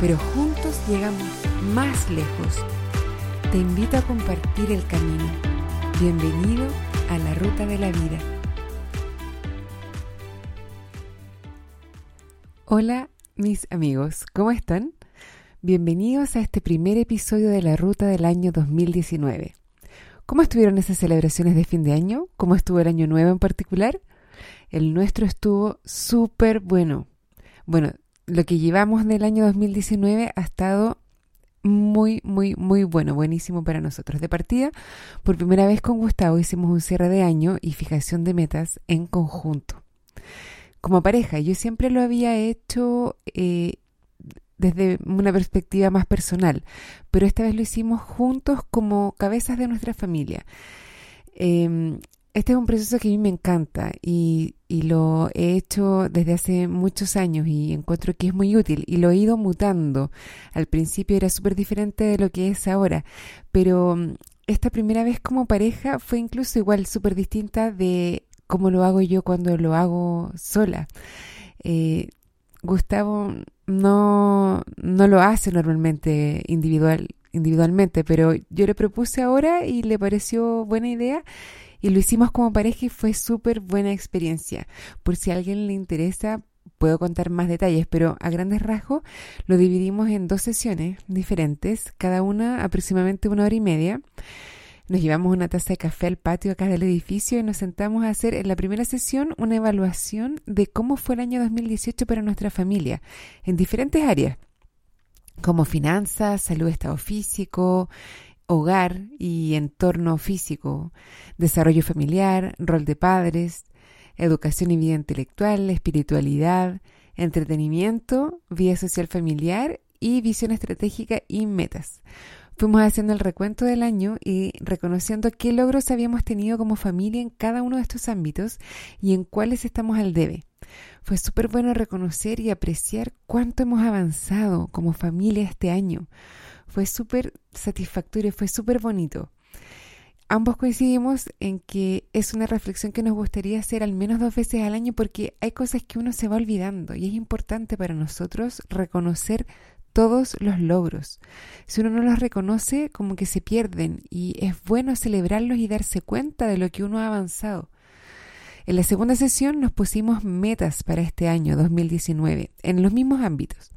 pero juntos llegamos más lejos. Te invito a compartir el camino. Bienvenido a la ruta de la vida. Hola mis amigos, ¿cómo están? Bienvenidos a este primer episodio de la ruta del año 2019. ¿Cómo estuvieron esas celebraciones de fin de año? ¿Cómo estuvo el año nuevo en particular? El nuestro estuvo súper bueno. Bueno, lo que llevamos del año 2019 ha estado muy, muy, muy bueno, buenísimo para nosotros. De partida, por primera vez con Gustavo hicimos un cierre de año y fijación de metas en conjunto. Como pareja, yo siempre lo había hecho eh, desde una perspectiva más personal, pero esta vez lo hicimos juntos como cabezas de nuestra familia. Em, este es un proceso que a mí me encanta y, lo he hecho desde hace muchos años y encuentro que es muy útil y lo he ido mutando. Al principio era súper diferente de lo que es ahora, pero mm, esta primera vez como pareja fue incluso igual súper distinta de cómo lo hago yo cuando lo hago sola. Eh, Gustavo no, no lo hace normalmente individual, individualmente, pero yo le propuse ahora y le pareció buena idea y lo hicimos como pareja y fue súper buena experiencia. Por si a alguien le interesa, puedo contar más detalles, pero a grandes rasgos lo dividimos en dos sesiones diferentes, cada una aproximadamente una hora y media. Nos llevamos una taza de café al patio acá del edificio y nos sentamos a hacer en la primera sesión una evaluación de cómo fue el año 2018 para nuestra familia en diferentes áreas, como finanzas, salud, estado físico, hogar y entorno físico, desarrollo familiar, rol de padres, educación y vida intelectual, espiritualidad, entretenimiento, vida social familiar y visión estratégica y metas. Fuimos haciendo el recuento del año y reconociendo qué logros habíamos tenido como familia en cada uno de estos ámbitos y en cuáles estamos al debe. Fue súper bueno reconocer y apreciar cuánto hemos avanzado como familia este año fue súper satisfactorio, fue súper bonito. Ambos coincidimos en que es una reflexión que nos gustaría hacer al menos dos veces al año porque hay cosas que uno se va olvidando y es importante para nosotros reconocer todos los logros. Si uno no los reconoce, como que se pierden y es bueno celebrarlos y darse cuenta de lo que uno ha avanzado. En la segunda sesión nos pusimos metas para este año 2019 en los mismos ámbitos.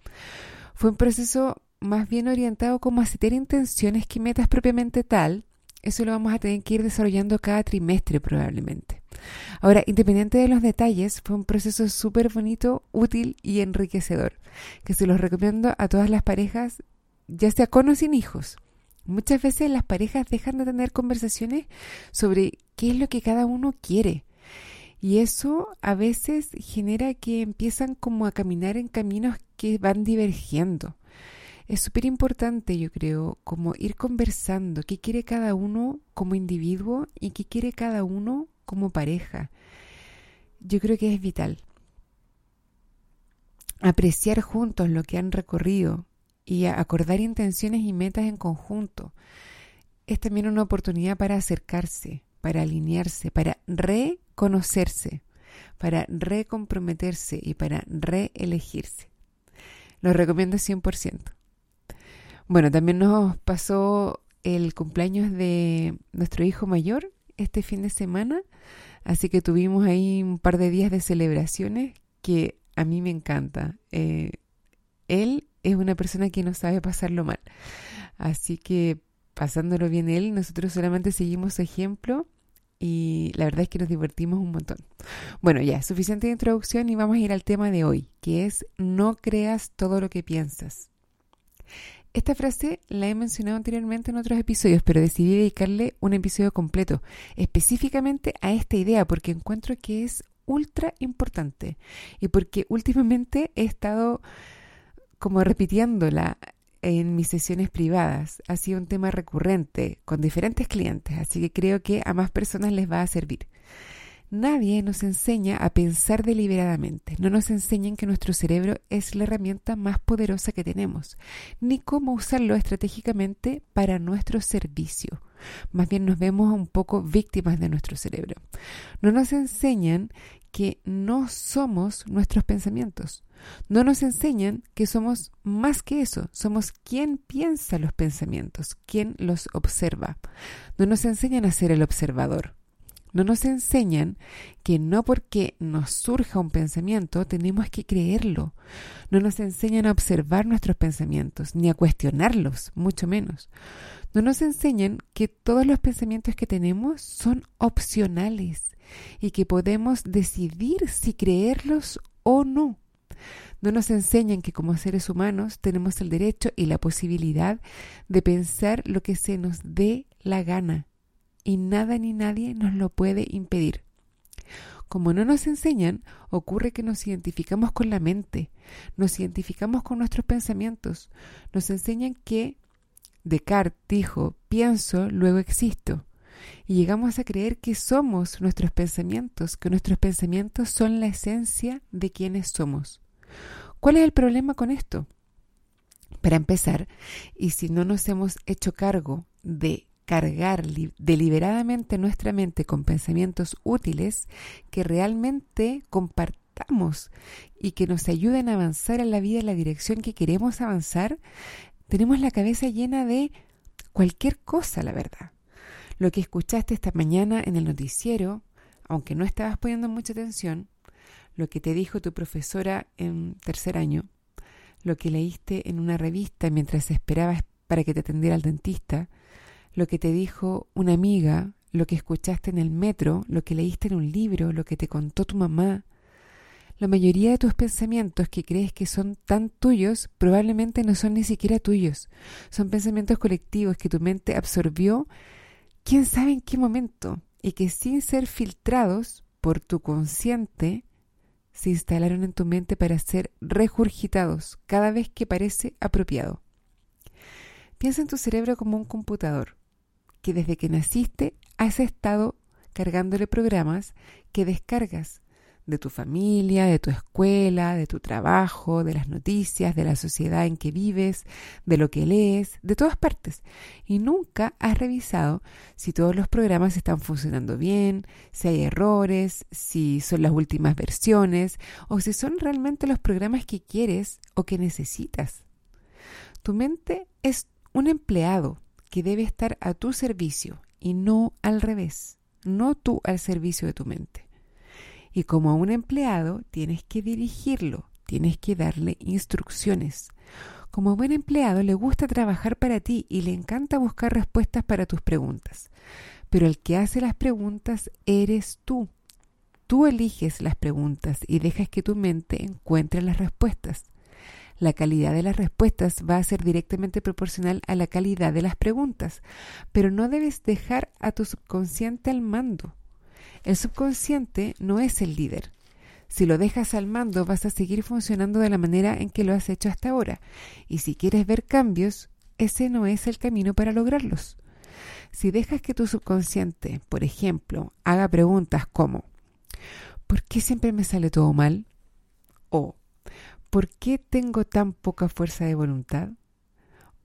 Fue un proceso más bien orientado como a intenciones que metas propiamente tal, eso lo vamos a tener que ir desarrollando cada trimestre probablemente. Ahora, independiente de los detalles, fue un proceso súper bonito, útil y enriquecedor, que se los recomiendo a todas las parejas, ya sea con o sin hijos. Muchas veces las parejas dejan de tener conversaciones sobre qué es lo que cada uno quiere. Y eso a veces genera que empiezan como a caminar en caminos que van divergiendo es súper importante, yo creo, como ir conversando qué quiere cada uno como individuo y qué quiere cada uno como pareja. Yo creo que es vital. Apreciar juntos lo que han recorrido y acordar intenciones y metas en conjunto. Es también una oportunidad para acercarse, para alinearse, para reconocerse, para recomprometerse y para reelegirse. Lo recomiendo 100%. Bueno, también nos pasó el cumpleaños de nuestro hijo mayor este fin de semana, así que tuvimos ahí un par de días de celebraciones que a mí me encanta. Eh, él es una persona que no sabe pasarlo mal, así que pasándolo bien él, nosotros solamente seguimos su ejemplo y la verdad es que nos divertimos un montón. Bueno, ya, suficiente introducción y vamos a ir al tema de hoy, que es no creas todo lo que piensas. Esta frase la he mencionado anteriormente en otros episodios, pero decidí dedicarle un episodio completo específicamente a esta idea porque encuentro que es ultra importante y porque últimamente he estado como repitiéndola en mis sesiones privadas. Ha sido un tema recurrente con diferentes clientes, así que creo que a más personas les va a servir. Nadie nos enseña a pensar deliberadamente, no nos enseñan que nuestro cerebro es la herramienta más poderosa que tenemos, ni cómo usarlo estratégicamente para nuestro servicio. Más bien nos vemos un poco víctimas de nuestro cerebro. No nos enseñan que no somos nuestros pensamientos. No nos enseñan que somos más que eso, somos quien piensa los pensamientos, quien los observa. No nos enseñan a ser el observador. No nos enseñan que no porque nos surja un pensamiento tenemos que creerlo. No nos enseñan a observar nuestros pensamientos, ni a cuestionarlos, mucho menos. No nos enseñan que todos los pensamientos que tenemos son opcionales y que podemos decidir si creerlos o no. No nos enseñan que como seres humanos tenemos el derecho y la posibilidad de pensar lo que se nos dé la gana y nada ni nadie nos lo puede impedir. Como no nos enseñan, ocurre que nos identificamos con la mente, nos identificamos con nuestros pensamientos, nos enseñan que Descartes dijo, pienso, luego existo. Y llegamos a creer que somos nuestros pensamientos, que nuestros pensamientos son la esencia de quienes somos. ¿Cuál es el problema con esto? Para empezar, y si no nos hemos hecho cargo de cargar deliberadamente nuestra mente con pensamientos útiles que realmente compartamos y que nos ayuden a avanzar en la vida en la dirección que queremos avanzar, tenemos la cabeza llena de cualquier cosa, la verdad. Lo que escuchaste esta mañana en el noticiero, aunque no estabas poniendo mucha atención, lo que te dijo tu profesora en tercer año, lo que leíste en una revista mientras esperabas para que te atendiera el dentista, lo que te dijo una amiga, lo que escuchaste en el metro, lo que leíste en un libro, lo que te contó tu mamá. La mayoría de tus pensamientos que crees que son tan tuyos probablemente no son ni siquiera tuyos. Son pensamientos colectivos que tu mente absorbió quién sabe en qué momento y que sin ser filtrados por tu consciente se instalaron en tu mente para ser regurgitados cada vez que parece apropiado. Piensa en tu cerebro como un computador que desde que naciste has estado cargándole programas que descargas de tu familia, de tu escuela, de tu trabajo, de las noticias, de la sociedad en que vives, de lo que lees, de todas partes. Y nunca has revisado si todos los programas están funcionando bien, si hay errores, si son las últimas versiones o si son realmente los programas que quieres o que necesitas. Tu mente es un empleado que debe estar a tu servicio y no al revés, no tú al servicio de tu mente. Y como a un empleado tienes que dirigirlo, tienes que darle instrucciones. Como buen empleado le gusta trabajar para ti y le encanta buscar respuestas para tus preguntas. Pero el que hace las preguntas eres tú. Tú eliges las preguntas y dejas que tu mente encuentre las respuestas la calidad de las respuestas va a ser directamente proporcional a la calidad de las preguntas, pero no debes dejar a tu subconsciente al mando. El subconsciente no es el líder. Si lo dejas al mando vas a seguir funcionando de la manera en que lo has hecho hasta ahora, y si quieres ver cambios, ese no es el camino para lograrlos. Si dejas que tu subconsciente, por ejemplo, haga preguntas como ¿por qué siempre me sale todo mal? o ¿por qué tengo tan poca fuerza de voluntad?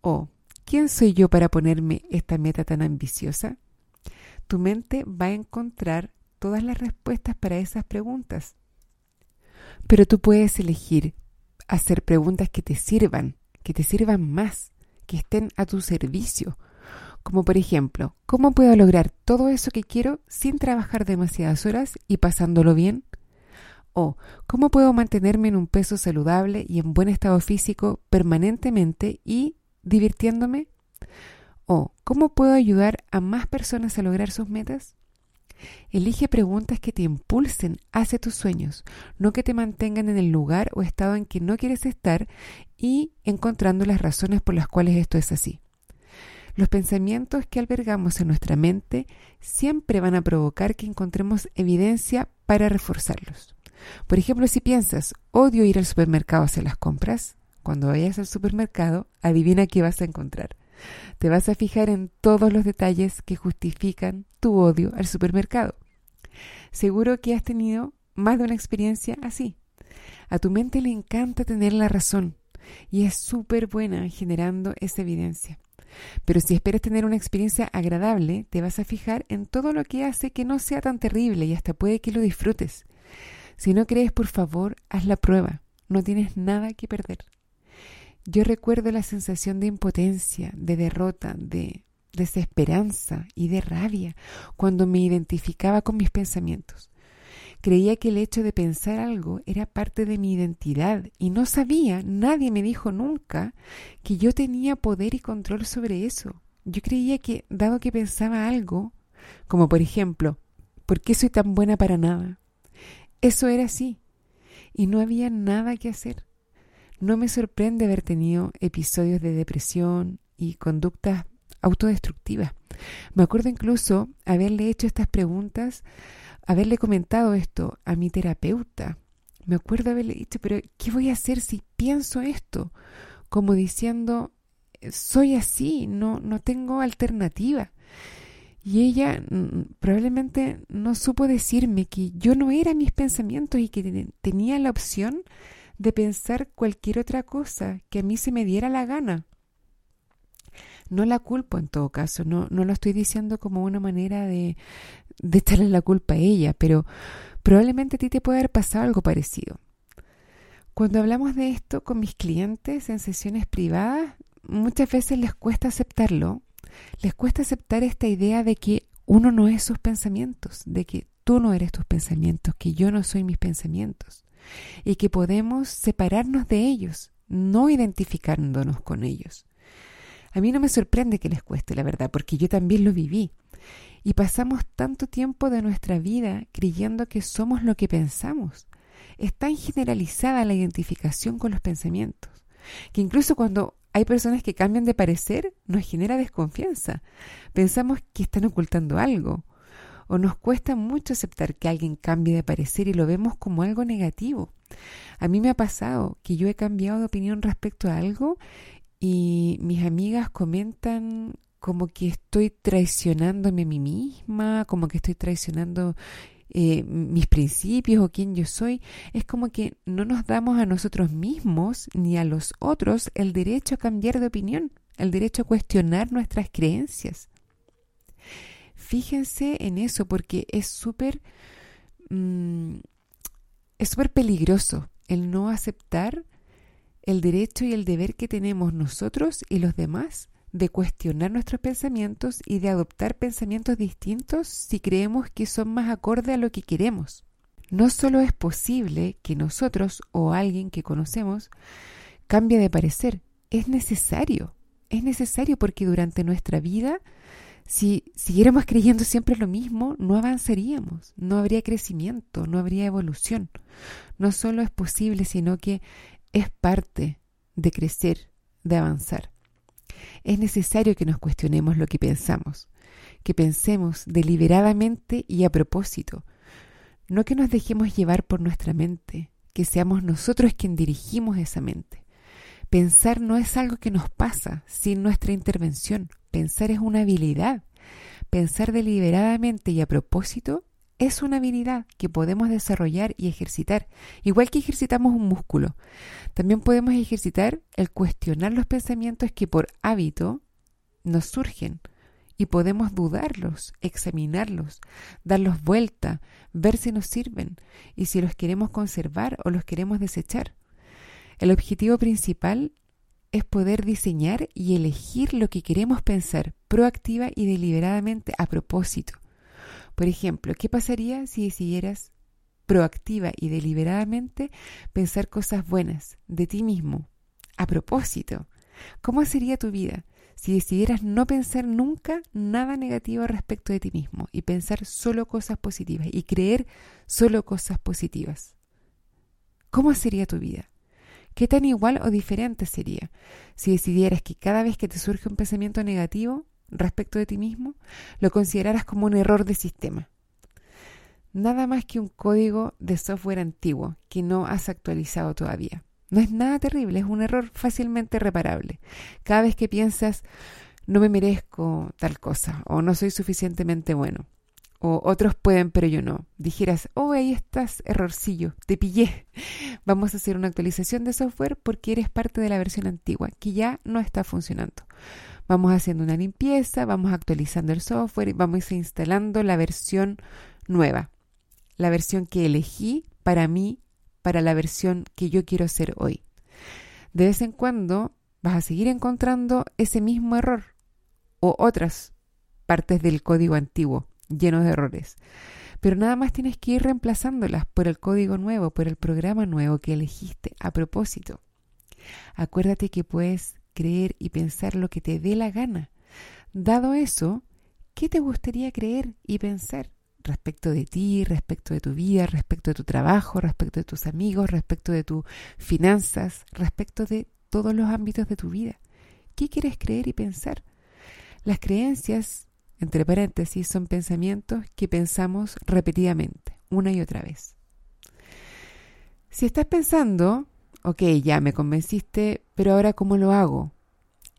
¿O quién soy yo para ponerme esta meta tan ambiciosa? Tu mente va a encontrar todas las respuestas para esas preguntas. Pero tú puedes elegir hacer preguntas que te sirvan, que te sirvan más, que estén a tu servicio. Como por ejemplo, ¿cómo puedo lograr todo eso que quiero sin trabajar demasiadas horas y pasándolo bien? O cómo puedo mantenerme en un peso saludable y en buen estado físico permanentemente y divirtiéndome. O cómo puedo ayudar a más personas a lograr sus metas. Elige preguntas que te impulsen hacia tus sueños, no que te mantengan en el lugar o estado en que no quieres estar y encontrando las razones por las cuales esto es así. Los pensamientos que albergamos en nuestra mente siempre van a provocar que encontremos evidencia para reforzarlos. Por ejemplo, si piensas, odio ir al supermercado a hacer las compras, cuando vayas al supermercado, adivina qué vas a encontrar. Te vas a fijar en todos los detalles que justifican tu odio al supermercado. Seguro que has tenido más de una experiencia así. A tu mente le encanta tener la razón y es súper buena generando esa evidencia. Pero si esperas tener una experiencia agradable, te vas a fijar en todo lo que hace que no sea tan terrible y hasta puede que lo disfrutes. Si no crees, por favor, haz la prueba. No tienes nada que perder. Yo recuerdo la sensación de impotencia, de derrota, de desesperanza y de rabia cuando me identificaba con mis pensamientos. Creía que el hecho de pensar algo era parte de mi identidad y no sabía, nadie me dijo nunca que yo tenía poder y control sobre eso. Yo creía que, dado que pensaba algo, como por ejemplo, ¿por qué soy tan buena para nada? Eso era así y no había nada que hacer. No me sorprende haber tenido episodios de depresión y conductas autodestructivas. Me acuerdo incluso haberle hecho estas preguntas haberle comentado esto a mi terapeuta. Me acuerdo haberle dicho, pero ¿qué voy a hacer si pienso esto? Como diciendo, soy así, no, no tengo alternativa. Y ella mm, probablemente no supo decirme que yo no era mis pensamientos y que tenía la opción de pensar cualquier otra cosa que a mí se me diera la gana. No la culpo en todo caso, no, no lo estoy diciendo como una manera de, de echarle la culpa a ella, pero probablemente a ti te puede haber pasado algo parecido. Cuando hablamos de esto con mis clientes en sesiones privadas, muchas veces les cuesta aceptarlo, les cuesta aceptar esta idea de que uno no es sus pensamientos, de que tú no eres tus pensamientos, que yo no soy mis pensamientos, y que podemos separarnos de ellos, no identificándonos con ellos. A mí no me sorprende que les cueste, la verdad, porque yo también lo viví. Y pasamos tanto tiempo de nuestra vida creyendo que somos lo que pensamos. Es tan generalizada la identificación con los pensamientos, que incluso cuando hay personas que cambian de parecer, nos genera desconfianza. Pensamos que están ocultando algo. O nos cuesta mucho aceptar que alguien cambie de parecer y lo vemos como algo negativo. A mí me ha pasado que yo he cambiado de opinión respecto a algo y mis amigas comentan como que estoy traicionándome a mí misma, como que estoy traicionando eh, mis principios o quién yo soy, es como que no nos damos a nosotros mismos ni a los otros el derecho a cambiar de opinión, el derecho a cuestionar nuestras creencias. Fíjense en eso porque es súper mm, es súper peligroso el no aceptar el derecho y el deber que tenemos nosotros y los demás de cuestionar nuestros pensamientos y de adoptar pensamientos distintos si creemos que son más acorde a lo que queremos. No solo es posible que nosotros o alguien que conocemos cambie de parecer, es necesario. Es necesario porque durante nuestra vida, si siguiéramos creyendo siempre lo mismo, no avanzaríamos, no habría crecimiento, no habría evolución. No solo es posible, sino que es parte de crecer, de avanzar. Es necesario que nos cuestionemos lo que pensamos, que pensemos deliberadamente y a propósito, no que nos dejemos llevar por nuestra mente, que seamos nosotros quien dirigimos esa mente. Pensar no es algo que nos pasa sin nuestra intervención, pensar es una habilidad. Pensar deliberadamente y a propósito es una habilidad que podemos desarrollar y ejercitar, igual que ejercitamos un músculo. También podemos ejercitar el cuestionar los pensamientos que por hábito nos surgen y podemos dudarlos, examinarlos, darlos vuelta, ver si nos sirven y si los queremos conservar o los queremos desechar. El objetivo principal es poder diseñar y elegir lo que queremos pensar proactiva y deliberadamente a propósito por ejemplo, ¿qué pasaría si decidieras proactiva y deliberadamente pensar cosas buenas de ti mismo, a propósito? ¿Cómo sería tu vida si decidieras no pensar nunca nada negativo respecto de ti mismo y pensar solo cosas positivas y creer solo cosas positivas? ¿Cómo sería tu vida? ¿Qué tan igual o diferente sería si decidieras que cada vez que te surge un pensamiento negativo, respecto de ti mismo, lo consideraras como un error de sistema. Nada más que un código de software antiguo que no has actualizado todavía. No es nada terrible, es un error fácilmente reparable. Cada vez que piensas, no me merezco tal cosa, o no soy suficientemente bueno, o otros pueden pero yo no, dijeras, oh, ahí estás, errorcillo, te pillé. Vamos a hacer una actualización de software porque eres parte de la versión antigua, que ya no está funcionando. Vamos haciendo una limpieza, vamos actualizando el software y vamos instalando la versión nueva, la versión que elegí para mí para la versión que yo quiero ser hoy. De vez en cuando vas a seguir encontrando ese mismo error o otras partes del código antiguo llenos de errores. Pero nada más tienes que ir reemplazándolas por el código nuevo, por el programa nuevo que elegiste a propósito. Acuérdate que puedes creer y pensar lo que te dé la gana. Dado eso, ¿qué te gustaría creer y pensar? respecto de ti, respecto de tu vida, respecto de tu trabajo, respecto de tus amigos, respecto de tus finanzas, respecto de todos los ámbitos de tu vida. ¿Qué quieres creer y pensar? Las creencias, entre paréntesis, son pensamientos que pensamos repetidamente, una y otra vez. Si estás pensando, ok, ya me convenciste, pero ahora ¿cómo lo hago?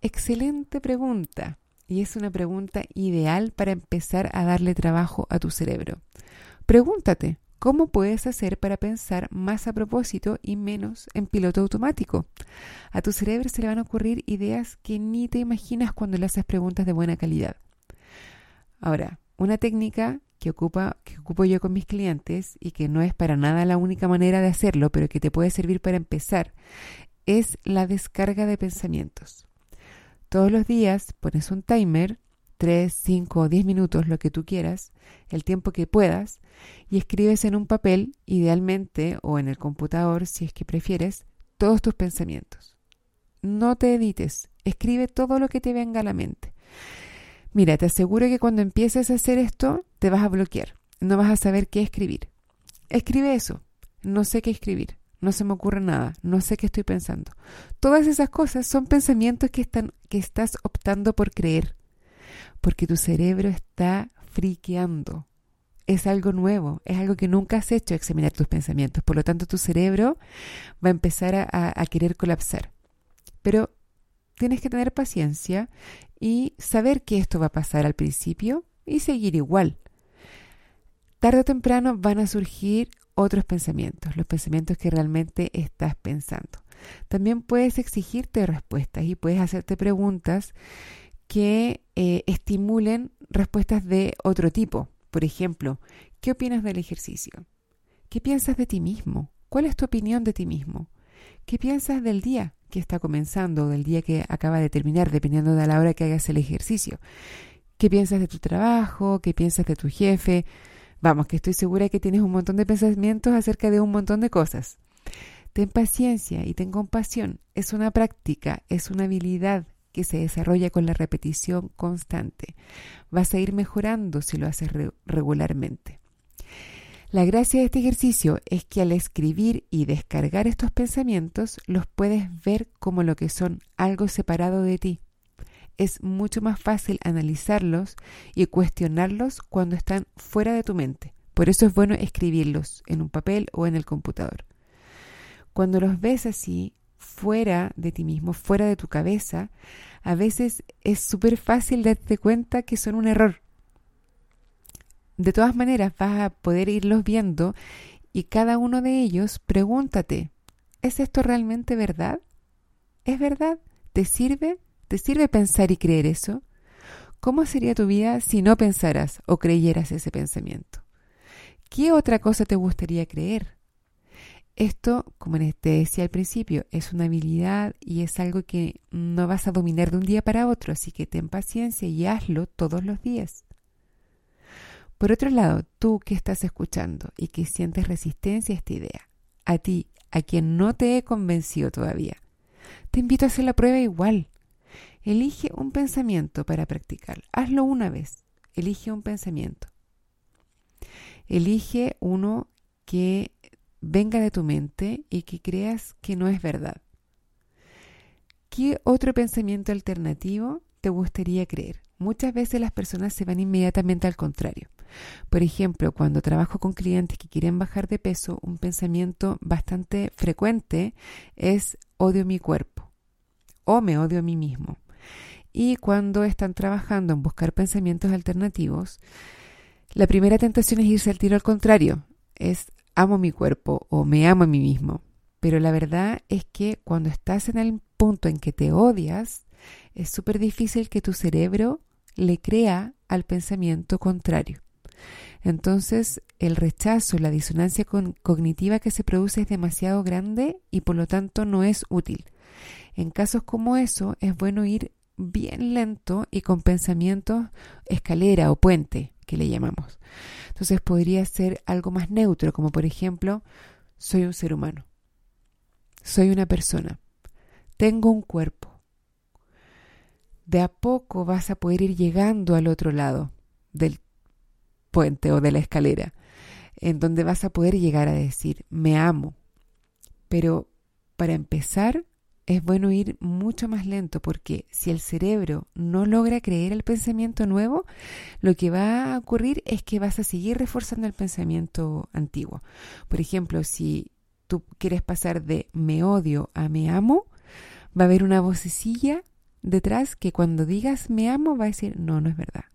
Excelente pregunta y es una pregunta ideal para empezar a darle trabajo a tu cerebro. Pregúntate, ¿cómo puedes hacer para pensar más a propósito y menos en piloto automático? A tu cerebro se le van a ocurrir ideas que ni te imaginas cuando le haces preguntas de buena calidad. Ahora, una técnica que, ocupa, que ocupo yo con mis clientes y que no es para nada la única manera de hacerlo, pero que te puede servir para empezar, es la descarga de pensamientos. Todos los días pones un timer, 3, 5 o 10 minutos, lo que tú quieras, el tiempo que puedas, y escribes en un papel, idealmente, o en el computador, si es que prefieres, todos tus pensamientos. No te edites, escribe todo lo que te venga a la mente. Mira, te aseguro que cuando empieces a hacer esto, te vas a bloquear, no vas a saber qué escribir. Escribe eso, no sé qué escribir no se me ocurre nada, no sé qué estoy pensando. Todas esas cosas son pensamientos que, están, que estás optando por creer, porque tu cerebro está friqueando. Es algo nuevo, es algo que nunca has hecho examinar tus pensamientos, por lo tanto tu cerebro va a empezar a, a querer colapsar. Pero tienes que tener paciencia y saber que esto va a pasar al principio y seguir igual. Tarde o temprano van a surgir otros pensamientos, los pensamientos que realmente estás pensando. También puedes exigirte respuestas y puedes hacerte preguntas que eh, estimulen respuestas de otro tipo. Por ejemplo, ¿qué opinas del ejercicio? ¿Qué piensas de ti mismo? ¿Cuál es tu opinión de ti mismo? ¿Qué piensas del día que está comenzando del día que acaba de terminar, dependiendo de la hora que hagas el ejercicio? ¿Qué piensas de tu trabajo? ¿Qué piensas de tu jefe? Vamos, que estoy segura que tienes un montón de pensamientos acerca de un montón de cosas. Ten paciencia y ten compasión. Es una práctica, es una habilidad que se desarrolla con la repetición constante. Vas a ir mejorando si lo haces regularmente. La gracia de este ejercicio es que al escribir y descargar estos pensamientos los puedes ver como lo que son algo separado de ti es mucho más fácil analizarlos y cuestionarlos cuando están fuera de tu mente. Por eso es bueno escribirlos en un papel o en el computador. Cuando los ves así, fuera de ti mismo, fuera de tu cabeza, a veces es súper fácil darte cuenta que son un error. De todas maneras, vas a poder irlos viendo y cada uno de ellos pregúntate, ¿es esto realmente verdad? ¿Es verdad? ¿Te sirve? ¿Te sirve pensar y creer eso? ¿Cómo sería tu vida si no pensaras o creyeras ese pensamiento? ¿Qué otra cosa te gustaría creer? Esto, como te decía al principio, es una habilidad y es algo que no vas a dominar de un día para otro, así que ten paciencia y hazlo todos los días. Por otro lado, tú que estás escuchando y que sientes resistencia a esta idea, a ti, a quien no te he convencido todavía, te invito a hacer la prueba igual. Elige un pensamiento para practicar. Hazlo una vez. Elige un pensamiento. Elige uno que venga de tu mente y que creas que no es verdad. ¿Qué otro pensamiento alternativo te gustaría creer? Muchas veces las personas se van inmediatamente al contrario. Por ejemplo, cuando trabajo con clientes que quieren bajar de peso, un pensamiento bastante frecuente es odio mi cuerpo o me odio a mí mismo. Y cuando están trabajando en buscar pensamientos alternativos, la primera tentación es irse al tiro al contrario, es amo mi cuerpo o me amo a mí mismo. Pero la verdad es que cuando estás en el punto en que te odias, es súper difícil que tu cerebro le crea al pensamiento contrario. Entonces, el rechazo, la disonancia cognitiva que se produce es demasiado grande y por lo tanto no es útil. En casos como eso, es bueno ir bien lento y con pensamientos escalera o puente, que le llamamos. Entonces podría ser algo más neutro, como por ejemplo, soy un ser humano, soy una persona, tengo un cuerpo. De a poco vas a poder ir llegando al otro lado del puente o de la escalera, en donde vas a poder llegar a decir, me amo. Pero para empezar, es bueno ir mucho más lento porque si el cerebro no logra creer el pensamiento nuevo, lo que va a ocurrir es que vas a seguir reforzando el pensamiento antiguo. Por ejemplo, si tú quieres pasar de me odio a me amo, va a haber una vocecilla detrás que cuando digas me amo va a decir no, no es verdad.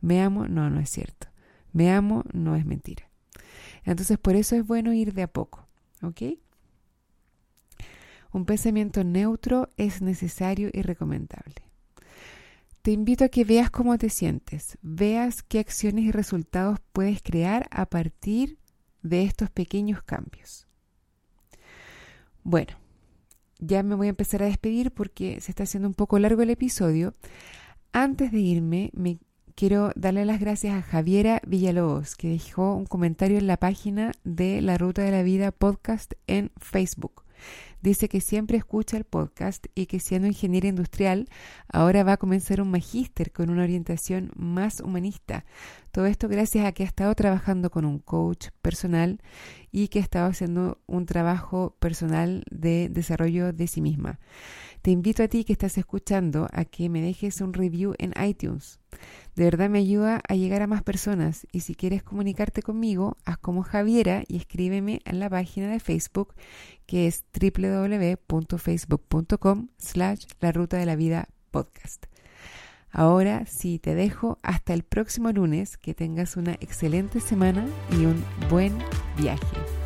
Me amo, no, no es cierto. Me amo, no es mentira. Entonces por eso es bueno ir de a poco. ¿Ok? Un pensamiento neutro es necesario y recomendable. Te invito a que veas cómo te sientes, veas qué acciones y resultados puedes crear a partir de estos pequeños cambios. Bueno, ya me voy a empezar a despedir porque se está haciendo un poco largo el episodio. Antes de irme, me quiero darle las gracias a Javiera Villalobos, que dejó un comentario en la página de La Ruta de la Vida podcast en Facebook. Dice que siempre escucha el podcast y que siendo ingeniera industrial, ahora va a comenzar un magíster con una orientación más humanista. Todo esto gracias a que ha estado trabajando con un coach personal y que ha estado haciendo un trabajo personal de desarrollo de sí misma. Te invito a ti que estás escuchando a que me dejes un review en iTunes. De verdad me ayuda a llegar a más personas y si quieres comunicarte conmigo, haz como Javiera y escríbeme en la página de Facebook que es www.facebook.com slash la ruta de la vida podcast. Ahora sí te dejo hasta el próximo lunes, que tengas una excelente semana y un buen viaje.